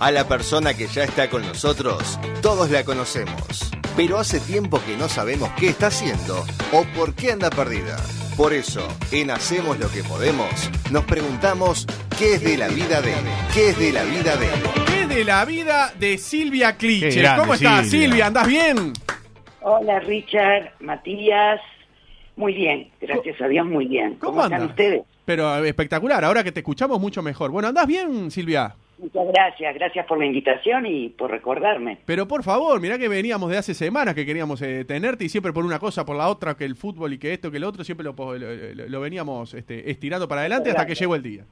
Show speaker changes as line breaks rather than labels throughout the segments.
A la persona que ya está con nosotros, todos la conocemos, pero hace tiempo que no sabemos qué está haciendo o por qué anda perdida. Por eso, en Hacemos lo que podemos, nos preguntamos qué es de la vida de, qué es de la vida de.
¿Qué es de la vida de Silvia Cliche?
grande,
¿Cómo estás,
Silvia.
Silvia? ¿Andás bien?
Hola Richard, Matías. Muy bien, gracias a Dios, muy bien.
¿Cómo
¿Cómo, están ustedes?
Pero espectacular, ahora que te escuchamos mucho mejor. Bueno, ¿andás bien, Silvia?
Muchas gracias, gracias por la invitación y por recordarme.
Pero por favor, mirá que veníamos de hace semanas que queríamos eh, tenerte y siempre por una cosa, por la otra, que el fútbol y que esto, que lo otro, siempre lo, lo- lo- veníamos este, estirando para adelante hasta que llegó el día.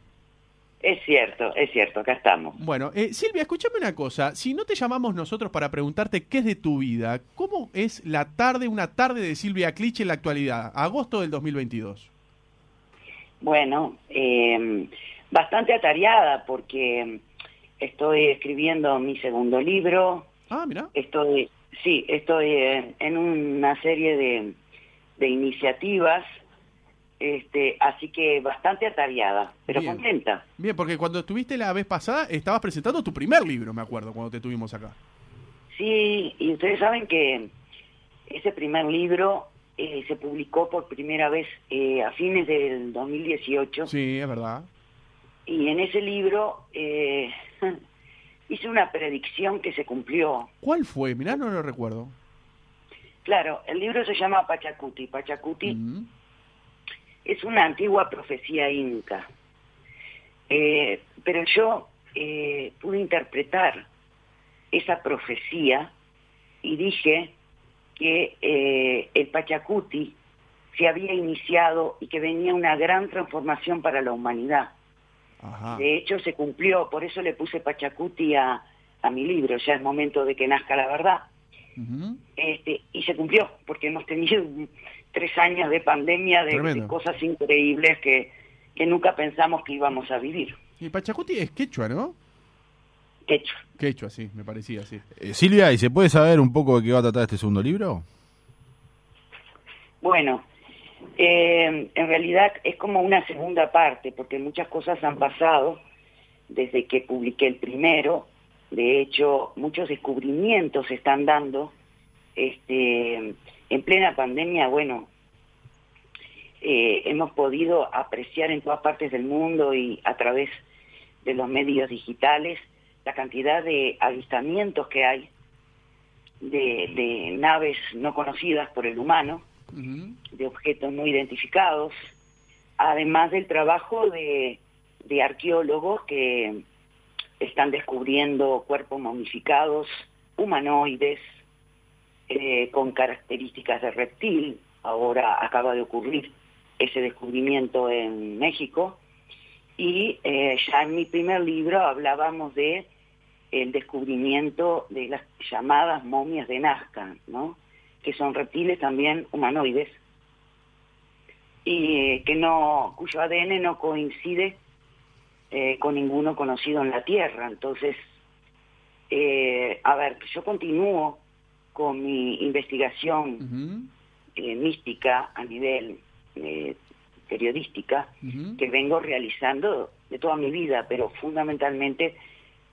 Es cierto, es cierto, acá estamos.
Bueno, eh, Silvia, escúchame una cosa. Si no te llamamos nosotros para preguntarte qué es de tu vida, ¿cómo es la tarde, una tarde de Silvia Cliche en la actualidad? Agosto del 2022.
Bueno, eh, bastante atareada porque estoy escribiendo mi segundo libro,
Ah, mira.
estoy, sí, estoy en, en una serie de, de iniciativas, este, así que bastante atareada, pero
Bien.
contenta.
Bien, porque cuando estuviste la vez pasada estabas presentando tu primer libro, me acuerdo, cuando te tuvimos acá.
Sí, y ustedes saben que ese primer libro eh, se publicó por primera vez eh, a fines del 2018
Sí, es verdad.
Y en ese libro eh, hice una predicción que se cumplió.
¿Cuál fue? Mirá, no lo recuerdo.
Claro, el libro se llama Pachacuti. Pachacuti
Mm.
es una antigua profecía inca, Eh, pero yo eh, pude interpretar esa profecía y dije que eh, el Pachacuti se había iniciado y que venía una gran transformación para la humanidad.
Ajá.
De hecho, se cumplió, por eso le puse Pachacuti a, a mi libro, ya es momento de que nazca la verdad. Este, y se cumplió, porque hemos tenido tres años de pandemia, de, cosas increíbles que, que nunca pensamos que íbamos a vivir.
Y Pachacuti es quechua, ¿no?
Hecho,
Quechua, sí, me parecía, sí.
Eh, Silvia, ¿y se puede saber un poco de qué va a tratar este segundo libro?
bueno, eh, en realidad es como una segunda parte, porque muchas cosas han pasado desde que publiqué el primero. De hecho, muchos descubrimientos se están dando. Este, en plena pandemia, bueno, eh, hemos podido apreciar en todas partes del mundo y a través de los medios digitales la cantidad de avistamientos que hay de, de naves no conocidas por el humano, De objetos no identificados, además del trabajo de, de arqueólogos que están descubriendo cuerpos momificados, humanoides, eh, con características de reptil. Ahora acaba de ocurrir ese descubrimiento en México. Y eh, ya en mi primer libro hablábamos de el descubrimiento de las llamadas momias de Nazca, ¿no? Que son reptiles también humanoides y eh, que no cuyo ADN no coincide eh, con ninguno conocido en la Tierra. Entonces, eh, a ver, yo continúo con mi investigación eh, mística a nivel eh, periodística que vengo realizando de toda mi vida, pero fundamentalmente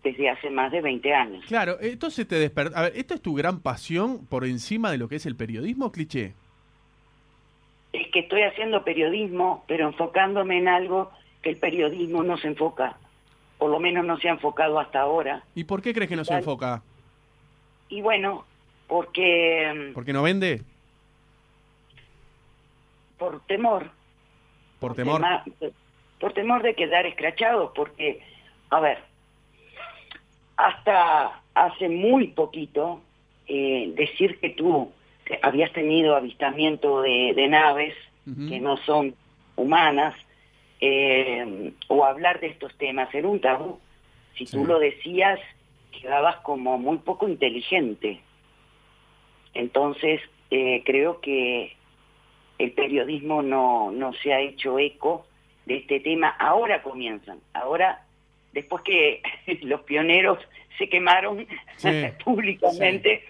desde hace más de 20 años.
Claro, entonces te despertó. A ver, ¿esto es tu gran pasión por encima de lo que es el periodismo, cliché?
Es que estoy haciendo periodismo, pero enfocándome en algo que el periodismo no se enfoca, por lo menos no se ha enfocado hasta ahora.
¿Y por qué crees que no se enfoca?
Y bueno, porque mm,
¿Porque no vende?
por temor,
¿Por temor?
por temor de quedar escrachados, porque, a ver, hasta hace muy poquito, eh, decir que tú habías tenido avistamiento de, de naves que no son humanas, eh, o hablar de estos temas era un tabú. Si tú
Sí.
lo decías, quedabas como muy poco inteligente. Entonces, eh, creo que el periodismo no, no se ha hecho eco de este tema. Ahora comienzan, ahora, después que los pioneros se quemaron
Sí,
públicamente,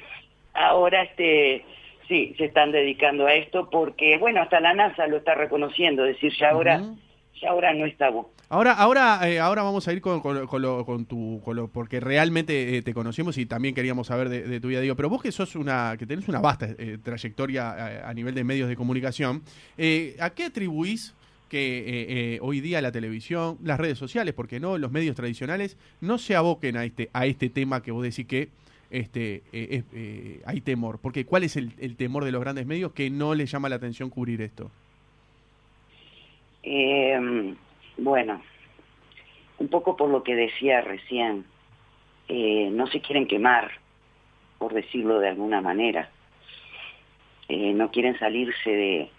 ahora este sí se están dedicando a esto porque, bueno, hasta la NASA lo está reconociendo, es decir, ya ahora ya ahora no es tabú.
Ahora, ahora, eh, ahora vamos a ir con, con, con lo, con tu, con lo, porque realmente eh, te conocemos y también queríamos saber de, de tu vida. Digo, pero vos que sos una, que tenés una vasta eh, trayectoria a, a nivel de medios de comunicación, ¿a qué atribuís que eh, eh, hoy día la televisión, las redes sociales, porque no, los medios tradicionales, no se aboquen a este, a este tema que vos decís que este, eh, hay temor? Porque ¿cuál es el, el temor de los grandes medios que no les llama la atención cubrir esto?
Eh, bueno, un poco por lo que decía recién, no se quieren quemar, por decirlo de alguna manera. No quieren salirse de,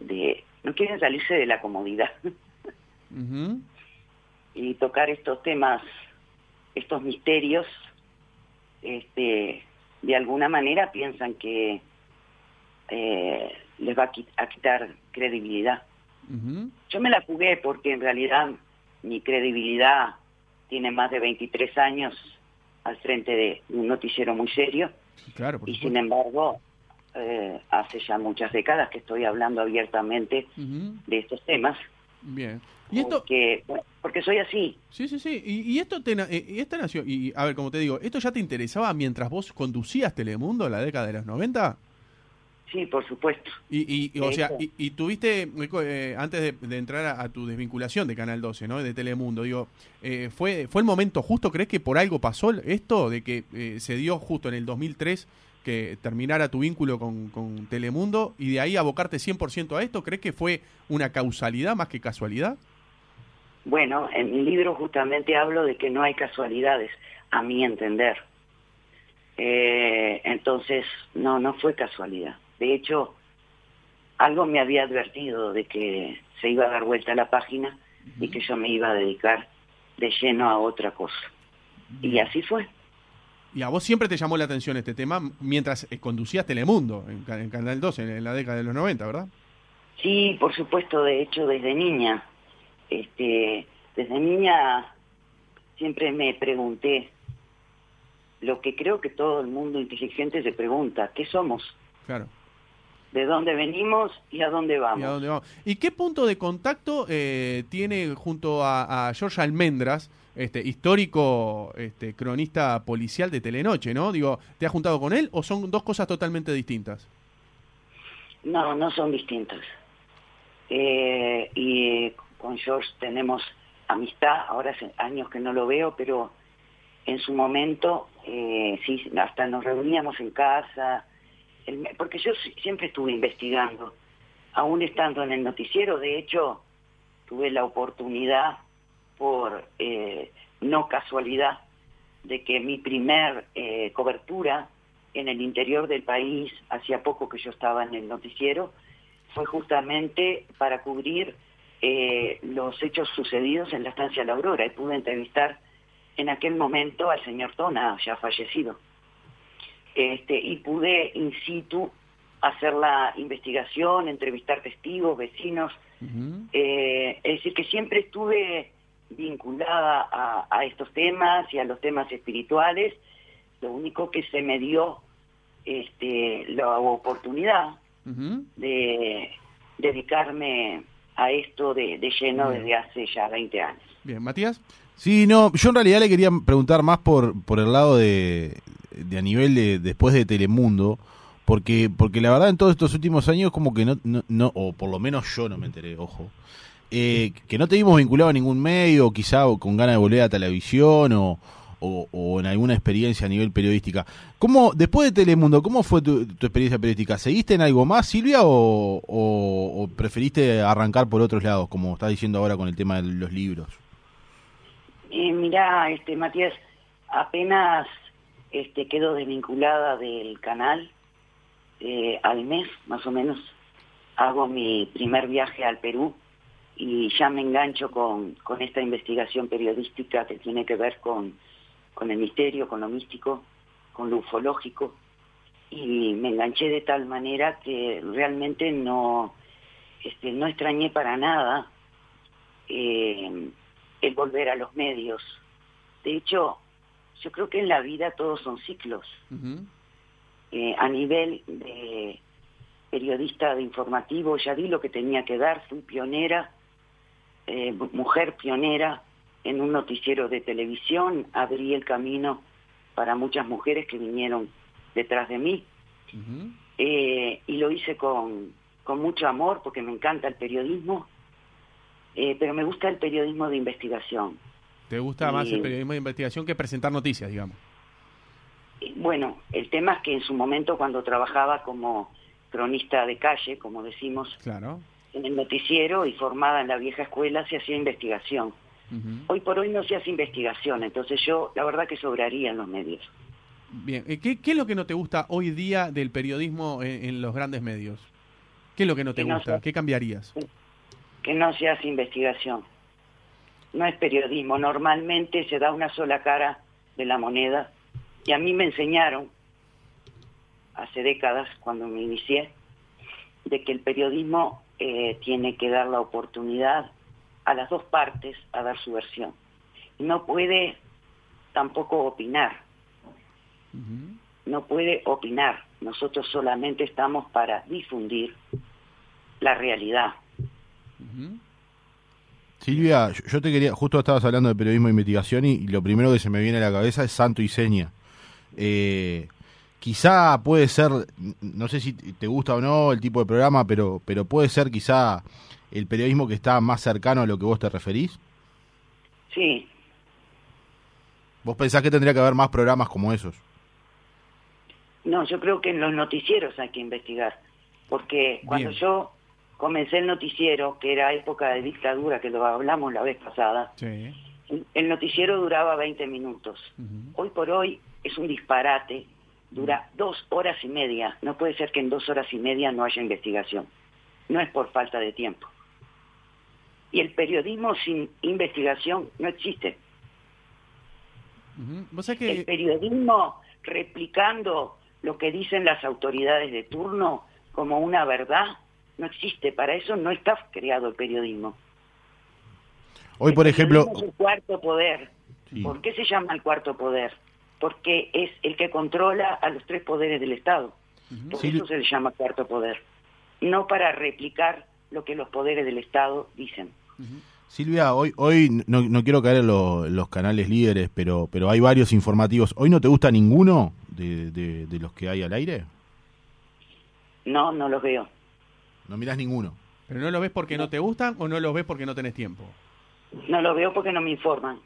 de, no quieren salirse de la comodidad y tocar estos temas, estos misterios, este, de alguna manera piensan que eh, les va a, a quitar credibilidad. Yo me la jugué porque en realidad mi credibilidad tiene más de 23 años al frente de un noticiero muy serio
Claro,
y sin embargo eh, hace ya muchas décadas que estoy hablando abiertamente de estos temas
Bien. Y esto,
porque, bueno, porque soy así.
sí, sí, sí. Y, y esto te, eh, y esta nació, y a ver, como te digo, ¿esto ya te interesaba mientras vos conducías Telemundo en la década de los 90?
Sí, por supuesto.
Y, y, o sea, y, y tuviste, eh, antes de, de entrar a, a tu desvinculación de Canal 12, ¿no? De Telemundo, digo, eh, ¿fue, ¿fue el momento justo, crees que por algo pasó esto, de que eh, se dio justo en el 2003 que terminara tu vínculo con, con Telemundo y de ahí abocarte 100% a esto? ¿Crees que fue una causalidad más que casualidad?
Bueno, en mi libro justamente hablo de que no hay casualidades, a mi entender. Eh, entonces, no, no fue casualidad. De hecho, algo me había advertido de que se iba a dar vuelta a la página y que yo me iba a dedicar de lleno a otra cosa. Y así fue.
Y a vos siempre te llamó la atención este tema mientras eh, conducías Telemundo en, Ca- en Canal 12, en, en la década de los 90, ¿verdad?
Sí, por supuesto, de hecho, desde niña. Este, desde niña siempre me pregunté lo que creo que todo el mundo inteligente se pregunta, ¿qué somos?
Claro.
¿De dónde venimos y a dónde vamos?
¿Y a dónde vamos? ¿Y qué punto de contacto eh, tiene junto a, a George Almendras, este histórico este, cronista policial de Telenoche, ¿no? Digo, ¿te has juntado con él o son dos cosas totalmente distintas?
No, no son distintas. Eh, y con George tenemos amistad, ahora hace años que no lo veo, pero en su momento eh, sí, hasta nos reuníamos en casa, porque yo si- siempre estuve investigando, aún estando en el noticiero, de hecho tuve la oportunidad por eh, no casualidad de que mi primer eh, cobertura en el interior del país, hacía poco que yo estaba en el noticiero, fue justamente para cubrir eh, los hechos sucedidos en la estancia La Aurora. Y pude entrevistar en aquel momento al señor Tona, ya fallecido. Este, y pude in situ hacer la investigación, entrevistar testigos, vecinos, eh, es decir, que siempre estuve vinculada a, a estos temas y a los temas espirituales. Lo único que se me dio este, la oportunidad de dedicarme a esto de, de lleno
Bien.
desde hace ya 20 años.
Bien, Matías.
Sí, no, yo en realidad le quería preguntar más por, por el lado de, de a nivel de después de Telemundo, porque porque la verdad en todos estos últimos años como que no, no, no o por lo menos yo no me enteré, ojo, eh, que no te vimos vinculado a ningún medio, quizá con ganas de volver a televisión o, o, en alguna experiencia a nivel periodística. ¿Cómo, después de Telemundo, cómo fue tu, tu experiencia periodística? ¿Seguiste en algo más, Silvia, o, o preferiste arrancar por otros lados, como estás diciendo ahora con el tema de los libros?
Eh, mirá, este, Matías, apenas este, quedo desvinculada del canal, eh, al mes más o menos hago mi primer viaje al Perú y ya me engancho con, con esta investigación periodística que tiene que ver con, con el misterio, con lo místico, con lo ufológico y me enganché de tal manera que realmente no, este, no extrañé para nada eh, el volver a los medios. De hecho, yo creo que en la vida todos son ciclos. Eh, a nivel de periodista de informativo ya di lo que tenía que dar, fui pionera eh, mujer pionera en un noticiero de televisión, abrí el camino para muchas mujeres que vinieron detrás de mí. Eh, y lo hice con, con mucho amor porque me encanta el periodismo, eh, pero me gusta el periodismo de investigación.
¿Te gusta más el periodismo de investigación que presentar noticias, digamos?
Bueno, el tema es que en su momento cuando trabajaba como cronista de calle, como decimos,
claro.
En el noticiero y formada en la vieja escuela, se hacía investigación. Hoy por hoy no se hace investigación, entonces yo la verdad que sobraría en los medios.
Bien, ¿qué, qué es lo que no te gusta hoy día del periodismo en, los grandes medios? ¿Qué es lo que no te gusta? ¿Qué cambiarías?
Que no se hace investigación. No es periodismo. Normalmente se da una sola cara de la moneda. Y a mí me enseñaron, hace décadas, cuando me inicié, de que el periodismo eh, tiene que dar la oportunidad a las dos partes a dar su versión. No puede tampoco opinar. No puede opinar. Nosotros solamente estamos para difundir la realidad.
Silvia, yo te quería, justo estabas hablando de periodismo de investigación y, lo primero que se me viene a la cabeza es santo y seña. Eh, quizá puede ser, no sé si te gusta o no el tipo de programa, pero, pero puede ser quizá el periodismo que está más cercano a lo que vos te referís.
Sí.
¿Vos pensás que tendría que haber más programas como esos?
No, yo creo que en los noticieros hay que investigar, porque cuando yo comencé el noticiero, que era época de dictadura, que lo hablamos la vez pasada, el, noticiero duraba 20 minutos. Hoy por hoy es un disparate, dura dos horas y media. No puede ser que en dos horas y media no haya investigación. No es por falta de tiempo. Y el periodismo sin investigación no existe. El periodismo replicando lo que dicen las autoridades de turno como una verdad no existe. Para eso no está creado el periodismo.
Hoy, por ejemplo...
Es el cuarto poder. ¿Por qué se llama el cuarto poder? Porque es el que controla a los tres poderes del Estado. Por eso se le llama cuarto poder. No para replicar lo que los poderes del Estado dicen.
Silvia, hoy, hoy no, no quiero caer en, los canales líderes, pero, pero hay varios informativos. ¿Hoy no te gusta ninguno de, de, los que hay al aire?
No, no los veo.
No miras ninguno.
¿Pero no lo ves porque no. te gustan o no los ves porque no tenés tiempo?
No los veo porque no me informan.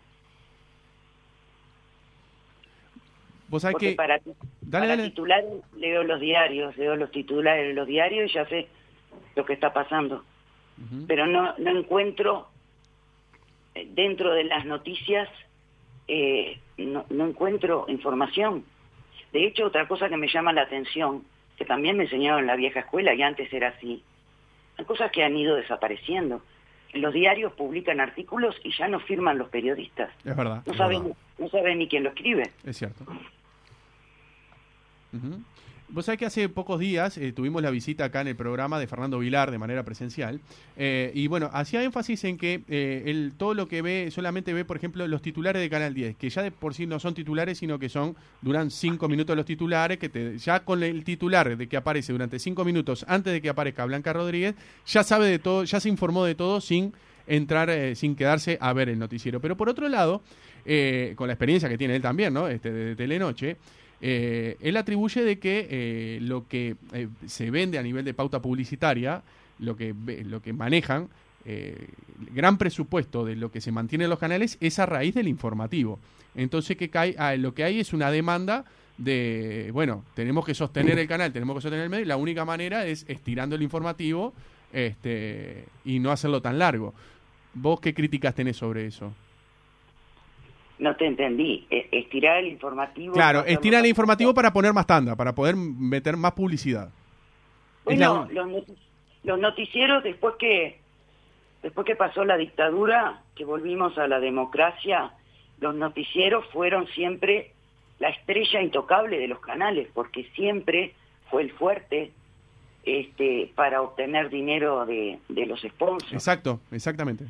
Vos sabés que...
Para, dale, titular leo los diarios, leo los titulares de los diarios y ya sé lo que está pasando. Pero no, no encuentro eh, dentro de las noticias, eh, no, no encuentro información. De hecho, otra cosa que me llama la atención, que también me enseñaron en la vieja escuela y antes era así, hay cosas que han ido desapareciendo. Los diarios publican artículos y ya no firman los periodistas.
Es verdad.
No, saben, no saben ni quién lo escribe.
Es cierto. Vos sabés que hace pocos días eh, tuvimos la visita acá en el programa de Fernando Vilar de manera presencial. Eh, y bueno, hacía énfasis en que eh, todo lo que ve, solamente ve, por ejemplo, los titulares de Canal 10, que ya de por sí no son titulares, sino que son, duran cinco minutos los titulares, que te, ya con el titular de que aparece durante cinco minutos antes de que aparezca Blanca Rodríguez, ya sabe de todo, ya se informó de todo sin entrar, sin quedarse a ver el noticiero. Pero por otro lado, con la experiencia que tiene él también, ¿no? Este, de Telenoche, eh, él atribuye de que eh, lo que eh, se vende a nivel de pauta publicitaria, lo que, lo que manejan, el gran presupuesto de lo que se mantiene en los canales es a raíz del informativo. Entonces cae, ah, lo que hay es una demanda de, bueno, tenemos que sostener el canal, tenemos que sostener el medio, y la única manera es estirando el informativo este, y no hacerlo tan largo. ¿Vos qué críticas tenés sobre eso?
No te entendí. E, estirar el informativo.
Claro, estirar el informativo para poner más tanda, para poder meter más publicidad.
Bueno, los, noticieros después que después que pasó la dictadura, que volvimos a la democracia, los noticieros fueron siempre la estrella intocable de los canales, porque siempre fue el fuerte este, para obtener dinero de, los sponsors.
Exacto, exactamente.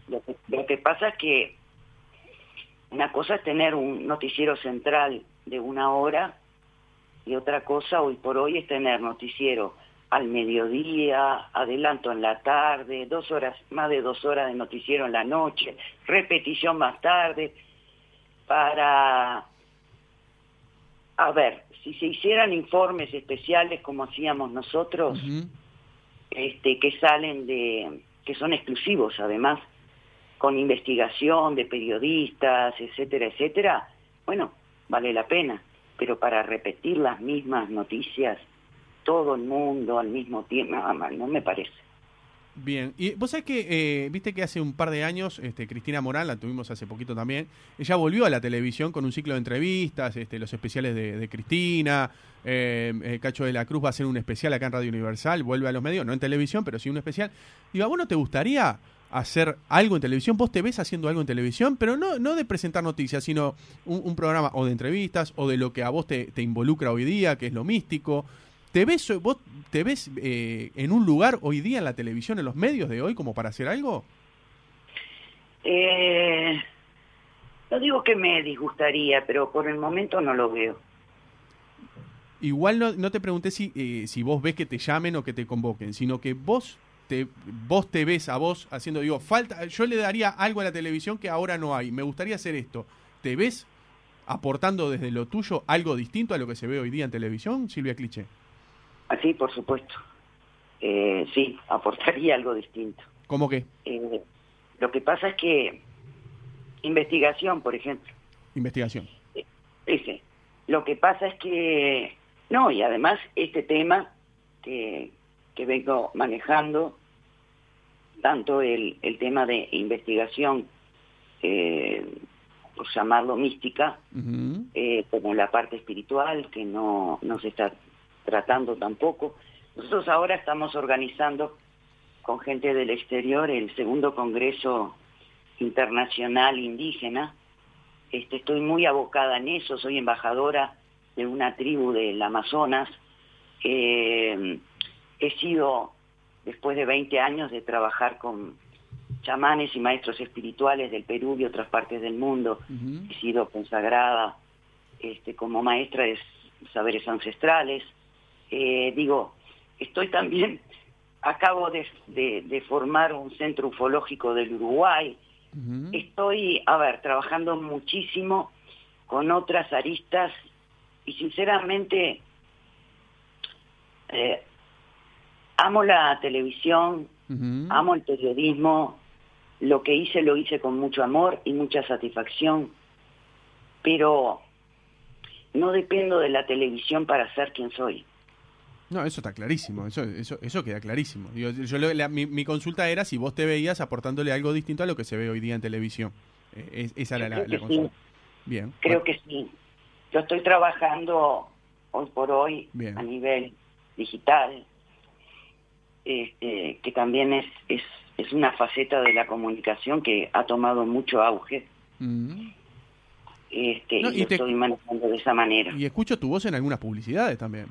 lo que pasa es que una cosa es tener un noticiero central de una hora y otra cosa hoy por hoy es tener noticiero al mediodía, adelanto en la tarde, dos horas, más de dos horas de noticiero en la noche, repetición más tarde, para, a ver, si se hicieran informes especiales como hacíamos nosotros, este, que salen de, que son exclusivos además, con investigación de periodistas, etcétera, etcétera, bueno, vale la pena, pero para repetir las mismas noticias, todo el mundo al mismo tiempo, no me parece.
Bien, y vos sabés que, eh, viste que hace un par de años, este, Cristina Morán, la tuvimos hace poquito también, ella volvió a la televisión con un ciclo de entrevistas, este, los especiales de, de Cristina, eh, eh, Cacho de la Cruz va a hacer un especial acá en Radio Universal, vuelve a los medios, no en televisión, pero sí un especial. Digo, ¿a vos no te gustaría hacer algo en televisión? Vos te ves haciendo algo en televisión, pero no, no de presentar noticias, sino un, un programa o de entrevistas o de lo que a vos te, te involucra hoy día, que es lo místico. ¿Te ves, vos te ves eh, en un lugar hoy día en la televisión, en los medios de hoy, como para hacer algo?
Eh, no digo que me disgustaría, pero por el momento no lo veo.
Igual no, no te pregunté si, eh, si vos ves que te llamen o que te convoquen, sino que vos te, vos te ves a vos haciendo, digo, falta, yo le daría algo a la televisión que ahora no hay, me gustaría hacer esto. ¿Te ves aportando desde lo tuyo algo distinto a lo que se ve hoy día en televisión, Silvia Cliche?
Así, por supuesto. Eh, sí, aportaría algo distinto.
¿Cómo que?
Eh, lo que pasa es que investigación, por ejemplo,
Investigación.
ese. Lo que pasa es que, no, y además este tema que, que vengo manejando, tanto el, el tema de investigación, eh, por llamarlo mística, eh, como la parte espiritual, que no, no se está tratando tampoco. Nosotros ahora estamos organizando con gente del exterior el segundo Congreso Internacional Indígena. Este, estoy muy abocada en eso, soy embajadora de una tribu del Amazonas. Eh, he sido, después de 20 años de trabajar con chamanes y maestros espirituales del Perú y otras partes del mundo, he sido consagrada este, como maestra de saberes ancestrales. Eh, digo, estoy también, acabo de, de- de formar un centro ufológico del Uruguay. Estoy, a ver, trabajando muchísimo con otras aristas y sinceramente eh, amo la televisión, amo el periodismo, lo que hice lo hice con mucho amor y mucha satisfacción, pero no dependo de la televisión para ser quien soy.
No, eso está clarísimo, eso, eso, eso queda clarísimo. Yo lo- la- mi, mi consulta era si vos te veías aportándole algo distinto a lo que se ve hoy día en televisión. Eh, es- esa era
Yo
la, consulta.
sí.
Bien.
Creo
bueno,
que sí. Yo estoy trabajando hoy por hoy
Bien.
a nivel digital, este, que también es, es, es una faceta de la comunicación que ha tomado mucho auge.
mm.
Este,
No,
y
y
lo
te-
estoy manejando de esa manera.
Y escucho tu voz en algunas publicidades también.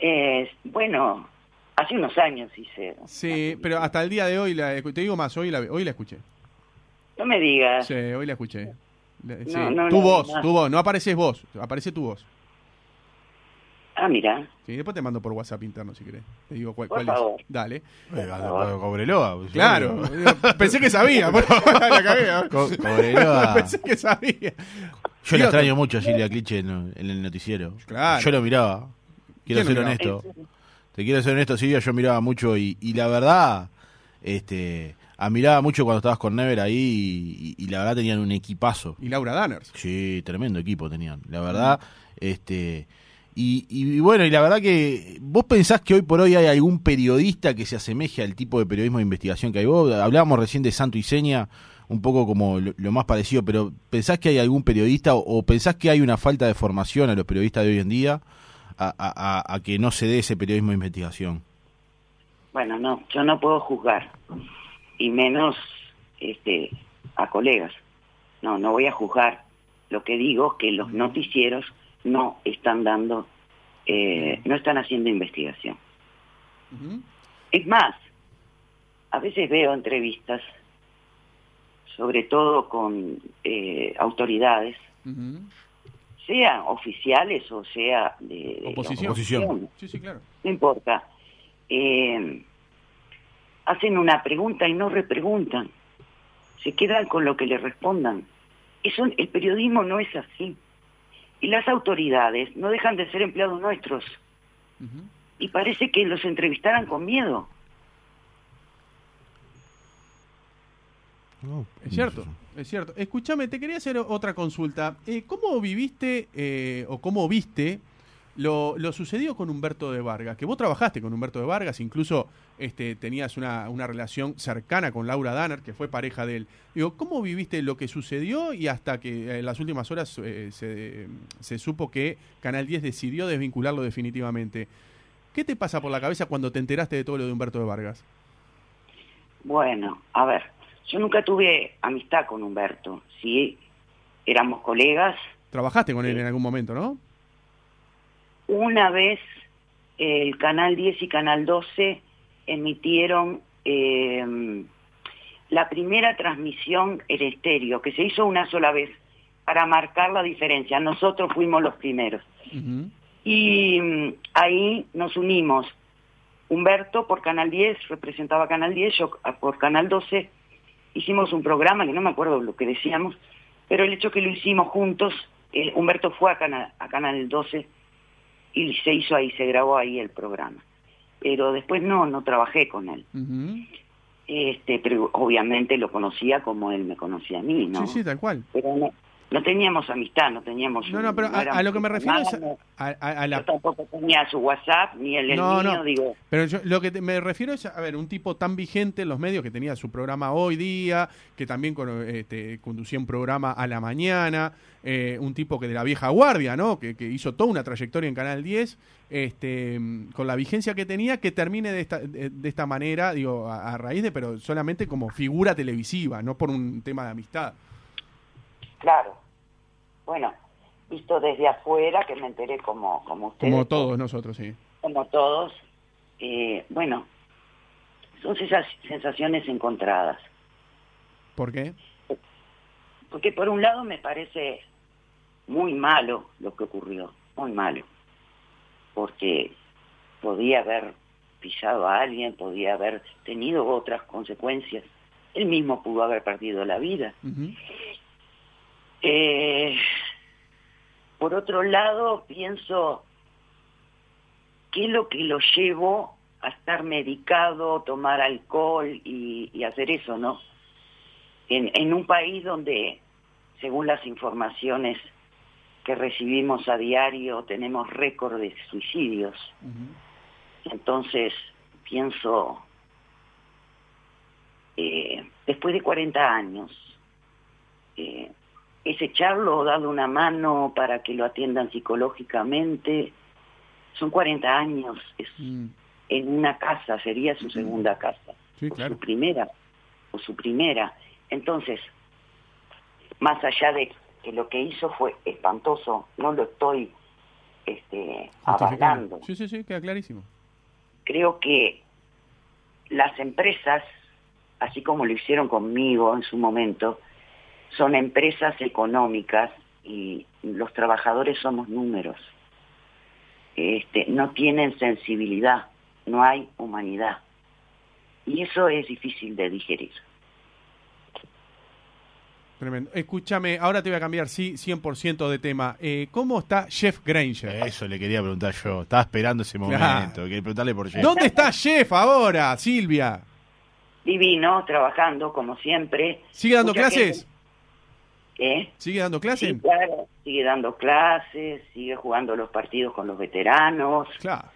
Eh, bueno, hace unos años hice.
Sí, pero hasta el día de hoy, la, te digo más, hoy la, hoy la escuché.
No me digas.
Sí, hoy la escuché. La- sí.
No, no,
tu voz,
no.
tu voz, no apareces vos, aparece tu voz.
Ah, mira.
Sí, después te mando por WhatsApp interno si querés. Te digo cuál,
Por
cuál
favor.
es. Dale.
Eh, Cobreloa. pues,
Claro. Pensé que sabía. bueno, la cagué. ¿eh?
Co- Cobreloa.
Pensé que sabía.
Yo
Digo,
extraño mucho a Silvia Cliche en, en el noticiero.
Claro.
Yo lo miraba. Quiero
¿Quién lo
ser
miraba?
honesto. Te quiero ser honesto, Silvia, yo miraba mucho y, y la verdad, este, admiraba mucho cuando estabas con Never ahí y, y la verdad tenían un equipazo.
Y Laura Danners.
Sí, tremendo equipo tenían. La verdad, este, y, y bueno, y la verdad que vos pensás que hoy por hoy hay algún periodista que se asemeje al tipo de periodismo de investigación que hay vos. Hablábamos recién de Santo y Seña, un poco como lo, más parecido, pero ¿pensás que hay algún periodista o, pensás que hay una falta de formación a los periodistas de hoy en día a, a- a- a que no se dé ese periodismo de investigación?
Bueno, no, yo no puedo juzgar, y menos este, a colegas. No, no voy a juzgar. Lo que digo es que los noticieros no están dando, eh, no están haciendo investigación. Es más, a veces veo entrevistas, sobre todo con eh, autoridades, sean oficiales o sea de,
Oposición.
Oposición.
Sí, sí, claro.
no importa, eh, hacen una pregunta y no repreguntan, se quedan con lo que le respondan. Eso, el periodismo no es así. Y las autoridades no dejan de ser empleados nuestros. Y parece que los entrevistaran con miedo.
No,
Es cierto, es cierto. Escúchame, te quería hacer otra consulta. Eh, ¿Cómo viviste eh, o cómo viste lo, lo sucedido con Humberto de Vargas? Que vos trabajaste con Humberto de Vargas, incluso este, tenías una, una relación cercana con Laura Danner, que fue pareja de él. Digo, ¿cómo viviste lo que sucedió y hasta que en las últimas horas eh, se, se supo que Canal 10 decidió desvincularlo definitivamente? ¿Qué te pasa por la cabeza cuando te enteraste de todo lo de Humberto de Vargas?
Bueno, a ver, yo nunca tuve amistad con Humberto. Sí, éramos colegas.
Trabajaste con él en algún momento, ¿no?
Una vez el Canal 10 y Canal 12 emitieron eh, la primera transmisión en estéreo, que se hizo una sola vez para marcar la diferencia. Nosotros fuimos los primeros. Y mm, ahí nos unimos. Humberto por Canal 10, representaba Canal 10, yo ah, por Canal 12. Hicimos un programa, que no me acuerdo lo que decíamos, pero el hecho que lo hicimos juntos, eh, Humberto fue a Canal, a Canal 12 y se hizo ahí, se grabó ahí el programa. Pero después no, no trabajé con él.
Ujú.
Este, pero obviamente lo conocía como él me conocía a mí, ¿no?
Sí, sí, tal cual.
Pero no, no teníamos amistad, no teníamos...
No, no, pero a, lo que me refiero es a, a- a
Yo
la...
tampoco tenía su WhatsApp, ni el, el
No,
mío,
no.
digo...
Pero yo, lo que te- me refiero es, a ver, un tipo tan vigente en los medios que tenía su programa hoy día, que también con- este, conducía un programa a la mañana, eh, un tipo que de la vieja guardia, ¿no? Que, que hizo toda una trayectoria en Canal 10, este, con la vigencia que tenía, que termine de esta, de, de esta manera, digo, a, a raíz de, pero solamente como figura televisiva, no por un tema de amistad.
Claro. Bueno, visto desde afuera, que me enteré como, como ustedes.
Como todos nosotros, sí.
Como todos. eh, bueno, son esas sensaciones encontradas.
¿Por qué?
Porque por un lado me parece muy malo lo que ocurrió, muy malo. Porque podía haber pisado a alguien, podía haber tenido otras consecuencias. Él mismo pudo haber perdido la vida. Eh, por otro lado, pienso, ¿qué es lo que lo llevó a estar medicado, tomar alcohol y, y hacer eso, no? En, en un país donde, según las informaciones que recibimos a diario, tenemos récord de suicidios. Entonces, pienso, eh, después de 40 años, eh, es echarlo o darle una mano para que lo atiendan psicológicamente. Son 40 años, es
Mm.
en una casa, sería su segunda casa,
Sí,
o
claro.
su primera, o su primera. Entonces, más allá de que lo que hizo fue espantoso, no lo estoy este, avalando
Sí, sí, sí, queda clarísimo.
creo que las empresas, así como lo hicieron conmigo en su momento, son empresas económicas y los trabajadores somos números. Este, no tienen sensibilidad, no hay humanidad. Y eso es difícil de digerir.
Tremendo. Escúchame, ahora te voy a cambiar, sí, 100% de tema. Eh, ¿Cómo está Jeff Granger?
Eso le quería preguntar yo. Estaba esperando ese momento. Quería preguntarle por Jeff.
¿Dónde está Jeff ahora, Silvia?
Divino, trabajando como siempre.
¿Sigue dando
Mucha
clases?
¿Eh?
¿Sigue dando clases?
Sí, claro, sigue dando clases, sigue jugando los partidos con los veteranos
Claro.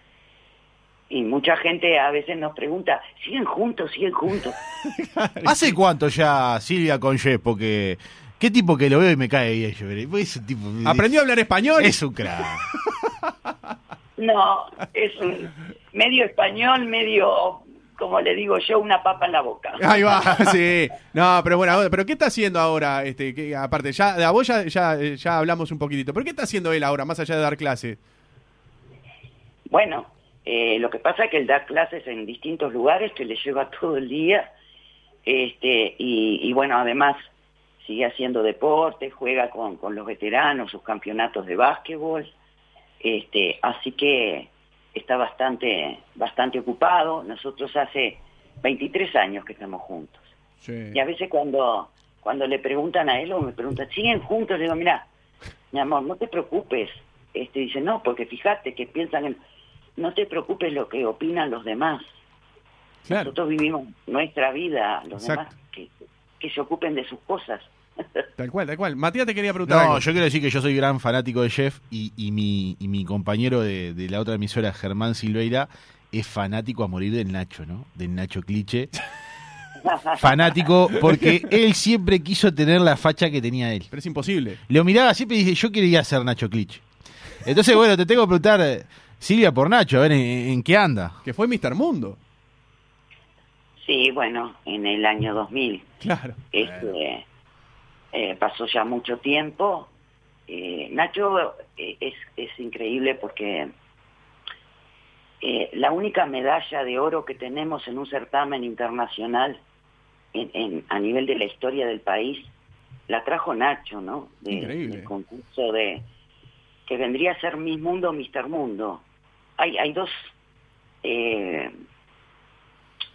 y mucha gente a veces nos pregunta, ¿siguen juntos? ¿Siguen juntos?
¿Hace cuánto ya Silvia con Jeff? Porque qué tipo que lo veo y me cae bien. Yo, es un tipo,
¿Aprendió a hablar español?
Es un crack.
No, es un medio español, medio, como le digo yo, una papa en la boca.
Ahí va, sí. No, pero bueno, pero ¿qué está haciendo ahora? Este, que, aparte, ya, a vos ya, ya, ya hablamos un poquitito. ¿Pero qué está haciendo él ahora, más allá de dar clases?
Bueno, eh, lo que pasa es que él da clases en distintos lugares que le lleva todo el día, este, y, y bueno, además sigue haciendo deporte, juega con, con los veteranos, sus campeonatos de básquetbol, este, así que está bastante, bastante ocupado. Nosotros hace 23 años que estamos juntos.
Sí.
Y a veces cuando, cuando le preguntan a él o me preguntan, ¿siguen juntos? Le digo, mira, mi amor, no te preocupes. Este dice, no, porque fíjate que piensan en, no te preocupes lo que opinan los demás.
Claro.
Nosotros vivimos nuestra vida, los
Exacto.
demás que, que se ocupen de sus cosas.
Tal cual, tal cual. Matías te quería preguntar.
No,
algo.
yo quiero decir que yo soy gran fanático de Jeff y, y mi, y mi compañero de, de la otra emisora, Germán Silveira, es fanático a morir del Nacho, ¿no? Del Nacho Cliche. fanático porque él siempre quiso tener la facha que tenía él.
Pero es imposible.
Lo miraba siempre y dije, yo quería ser Nacho Cliche. Entonces, bueno, te tengo que preguntar, Silvia, por Nacho, a ver en, en qué anda.
Que fue Mr. Mundo.
Sí, bueno, en el año 2000.
Claro.
Este, eh, pasó ya mucho tiempo. Eh, Nacho eh, es, es increíble porque eh, la única medalla de oro que tenemos en un certamen internacional en, en- a nivel de la historia del país la trajo Nacho, ¿no? De-
Increíble.
del concurso de que vendría a ser Miss Mundo, Mister Mundo. Hay, hay dos eh,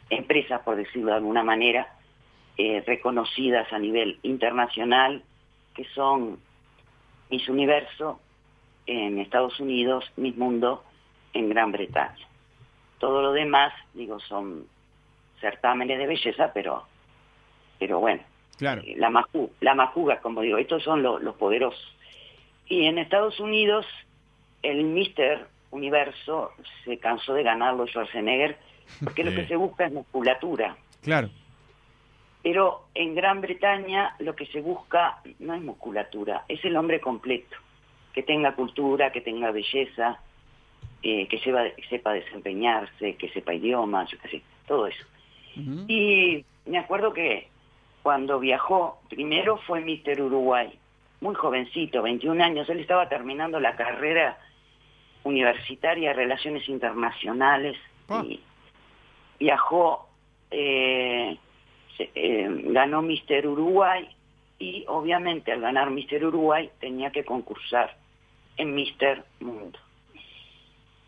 empresas, por decirlo de alguna manera, eh, reconocidas a nivel internacional, que son Miss Universo en Estados Unidos, Miss Mundo en Gran Bretaña. Todo lo demás, digo, son certámenes de belleza, pero, pero bueno,
Claro.
eh, la, maju, la majuga, como digo, estos son lo- los poderosos. Y en Estados Unidos, el Mister Universo se cansó de ganarlo Schwarzenegger, porque lo que se busca es musculatura.
Claro.
Pero en Gran Bretaña lo que se busca no es musculatura, es el hombre completo, que tenga cultura, que tenga belleza, eh, que sepa, sepa desempeñarse, que sepa idiomas, yo qué sé, todo eso. Y me acuerdo que cuando viajó, primero fue Mister Uruguay, muy jovencito, 21 años, él estaba terminando la carrera universitaria de Relaciones Internacionales
Ah.
y viajó, eh, eh, ganó Mister Uruguay y obviamente al ganar Mister Uruguay tenía que concursar en Mister Mundo.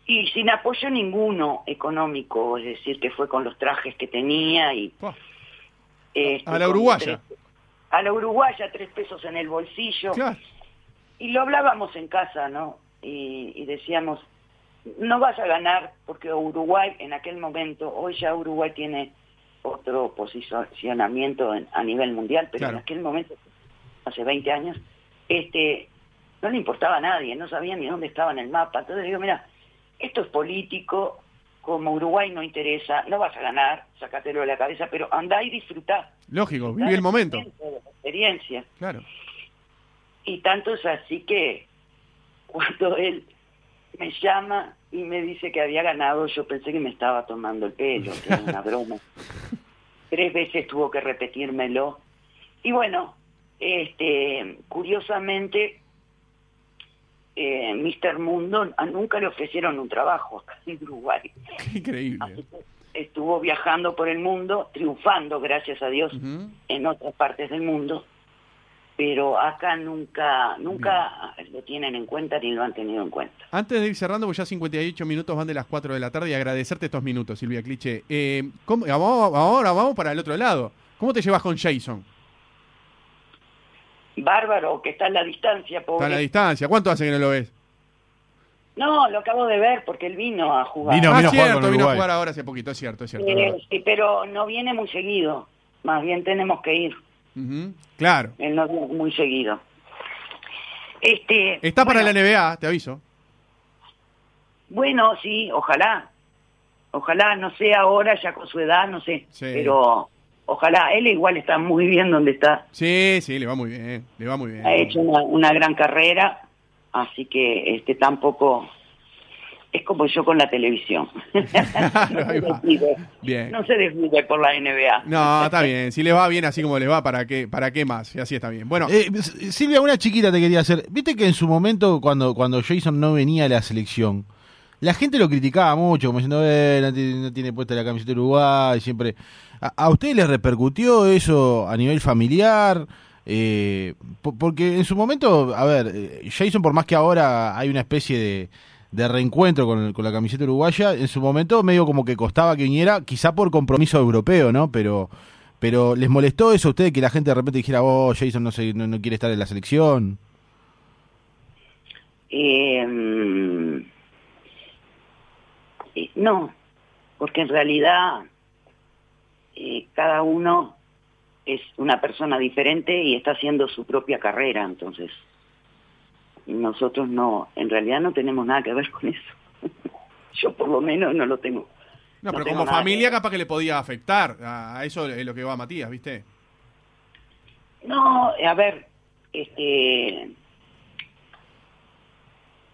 Y sin apoyo ninguno económico, es decir, que fue con los trajes que tenía y... Este,
A la uruguaya.
tres- a la uruguaya, tres pesos en el bolsillo.
Claro.
Y lo hablábamos en casa, ¿no? Y, y decíamos, no vas a ganar porque Uruguay en aquel momento, hoy ya Uruguay tiene otro posicionamiento en- a nivel mundial, pero
Claro.
en aquel momento, hace 20 años, este no le importaba a nadie, no sabía ni dónde estaba en el mapa. Entonces digo, mira, esto es político, como Uruguay no interesa, no vas a ganar, sacátelo de la cabeza, pero andá y disfrutá.
Lógico, viví el momento.
la experiencia.
Claro.
Y tanto es así que cuando él me llama y me dice que había ganado, yo pensé que me estaba tomando el pelo, que era una broma. Tres veces tuvo que repetírmelo. Y bueno, este, curiosamente, eh, Mr. Mundo nunca le ofrecieron un trabajo acá en Uruguay.
Increíble.
Estuvo viajando por el mundo, triunfando, gracias a Dios, en otras partes del mundo, pero acá nunca nunca lo tienen en cuenta ni lo han tenido en cuenta.
Antes de ir cerrando, porque ya 58 minutos van de las 4 de la tarde y agradecerte estos minutos, Silvia Cliche. Eh, ¿cómo- vamos- ahora vamos para el otro lado. ¿Cómo te llevas con Jason?
Bárbaro, que está en la distancia,
Está
pobre.
a la distancia. ¿Cuánto hace que no lo ves?
No, lo acabo de ver porque él vino a jugar.
Vino,
ah,
vino a jugar
cierto,
con
vino a
Uruguay.
jugar ahora hace poquito, es cierto, es cierto.
Eh, sí, pero no viene muy seguido. Más bien tenemos que ir.
Claro.
Él no viene muy seguido. Este,
Está para la NBA, te aviso.
Bueno, sí, ojalá. Ojalá, no sé ahora, ya con su edad, no sé.
Sí.
Pero ojalá. Él igual está muy bien donde está.
Sí, sí, le va muy bien, le va muy bien.
Ha hecho una, una gran carrera, así que este tampoco es como yo con la televisión. no, se desvive,
Bien.
no se desvive por la NBA.
No, está bien. Si le va bien así como le va, ¿para qué, para qué más? Y así está bien. Bueno,
Eh, Silvia, una chiquita te quería hacer. Viste que en su momento, cuando, cuando Jason no venía a la selección, la gente lo criticaba mucho, como diciendo, eh, no, tiene, no tiene puesta la camiseta de Uruguay, siempre. ¿A, a usted le repercutió eso a nivel familiar? Eh, po- porque en su momento, a ver, eh, Jason, por más que ahora hay una especie de, de reencuentro con, con la camiseta uruguaya, en su momento medio como que costaba que viniera, quizá por compromiso europeo, ¿no? Pero, pero ¿les molestó eso a ustedes que la gente de repente dijera, oh, Jason no, se, no, no quiere estar en la selección?
Mm, eh, no, porque en realidad eh, cada uno es una persona diferente y está haciendo su propia carrera, entonces nosotros no, en realidad no tenemos nada que ver con eso. Yo por lo menos no lo tengo.
No,
No
pero
tengo
como familia
que
capaz que le podía afectar. A a eso es lo que va Matías, ¿viste?
No, a ver, este,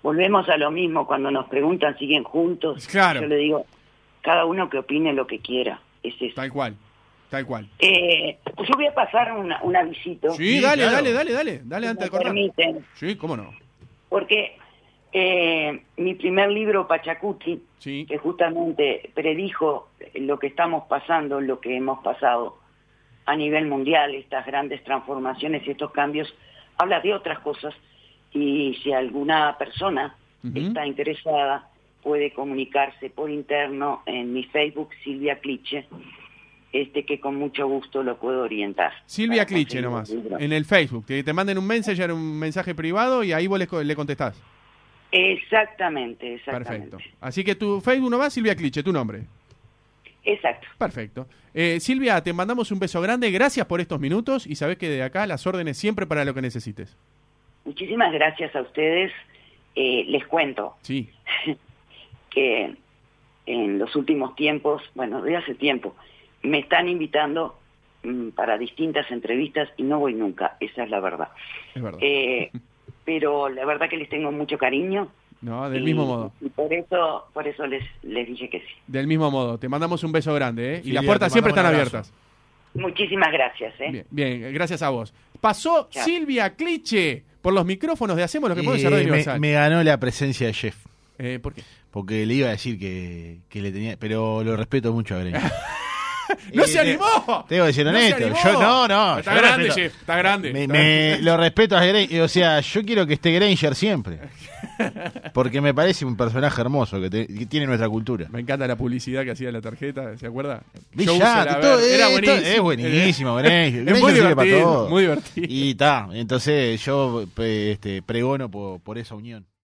volvemos a lo mismo cuando nos preguntan siguen juntos.
Claro.
Yo le digo, cada uno que opine lo que quiera. Es eso.
Tal cual. Tal cual.
Eh, yo voy a pasar una, un avisito.
Sí,
Sí,
dale,
claro.
dale, dale, dale. Dale
si
antes de
permiten,
Sí, cómo no.
porque eh, mi primer libro, Pachacuti,
Sí.
que justamente predijo lo que estamos pasando, lo que hemos pasado a nivel mundial, estas grandes transformaciones y estos cambios, habla de otras cosas y si alguna persona está interesada puede comunicarse por interno en mi Facebook Silvia Cliche, este que con mucho gusto lo puedo orientar.
Silvia Cliche nomás. En el Facebook. Que te manden un messenger, un mensaje privado y ahí vos le, le contestás.
Exactamente, exactamente.
Perfecto. Así que tu Facebook nomás, Silvia Cliche, tu nombre.
Exacto.
Perfecto. Eh, Silvia, te mandamos un beso grande. Gracias por estos minutos y sabés que de acá las órdenes siempre para lo que necesites.
Muchísimas gracias a ustedes. Eh, les cuento,
Sí.
que en los últimos tiempos, bueno, de hace tiempo, me están invitando mm, para distintas entrevistas y no voy nunca, esa es la verdad.
Es verdad.
Eh, pero la verdad que les tengo mucho cariño.
no, del
y-
mismo modo.
Y por eso, por eso les, les dije que sí.
Del mismo modo. Te mandamos un beso grande, ¿eh? y las puertas siempre están abiertas.
Muchísimas gracias. ¿eh?
Bien, bien, gracias a vos. Pasó
Chao.
Silvia Cliche por los micrófonos de Hacemos lo que
Eh,
podemos Radio
me,
Universal.
me ganó la presencia de Jeff.
Eh, ¿Por qué?
Porque le iba a decir que, que le tenía, pero lo respeto mucho a Greña.
¡No se
te-
animó!
Tengo que ser
¡No
honesto. yo no, no.
Está
yo
grande,
respeto-
Jeff, está grande.
Me, me- lo respeto a Granger, o sea, yo quiero que esté Granger siempre. Porque me parece un personaje hermoso que, te- que tiene nuestra cultura.
Me encanta la publicidad que hacía en la tarjeta, ¿se acuerda?
Todo,
Era buenísimo.
es buenísimo, Granger.
Es muy
sirve para
divertido,
todo.
muy divertido.
Y está, entonces yo este, pregono por, por esa unión.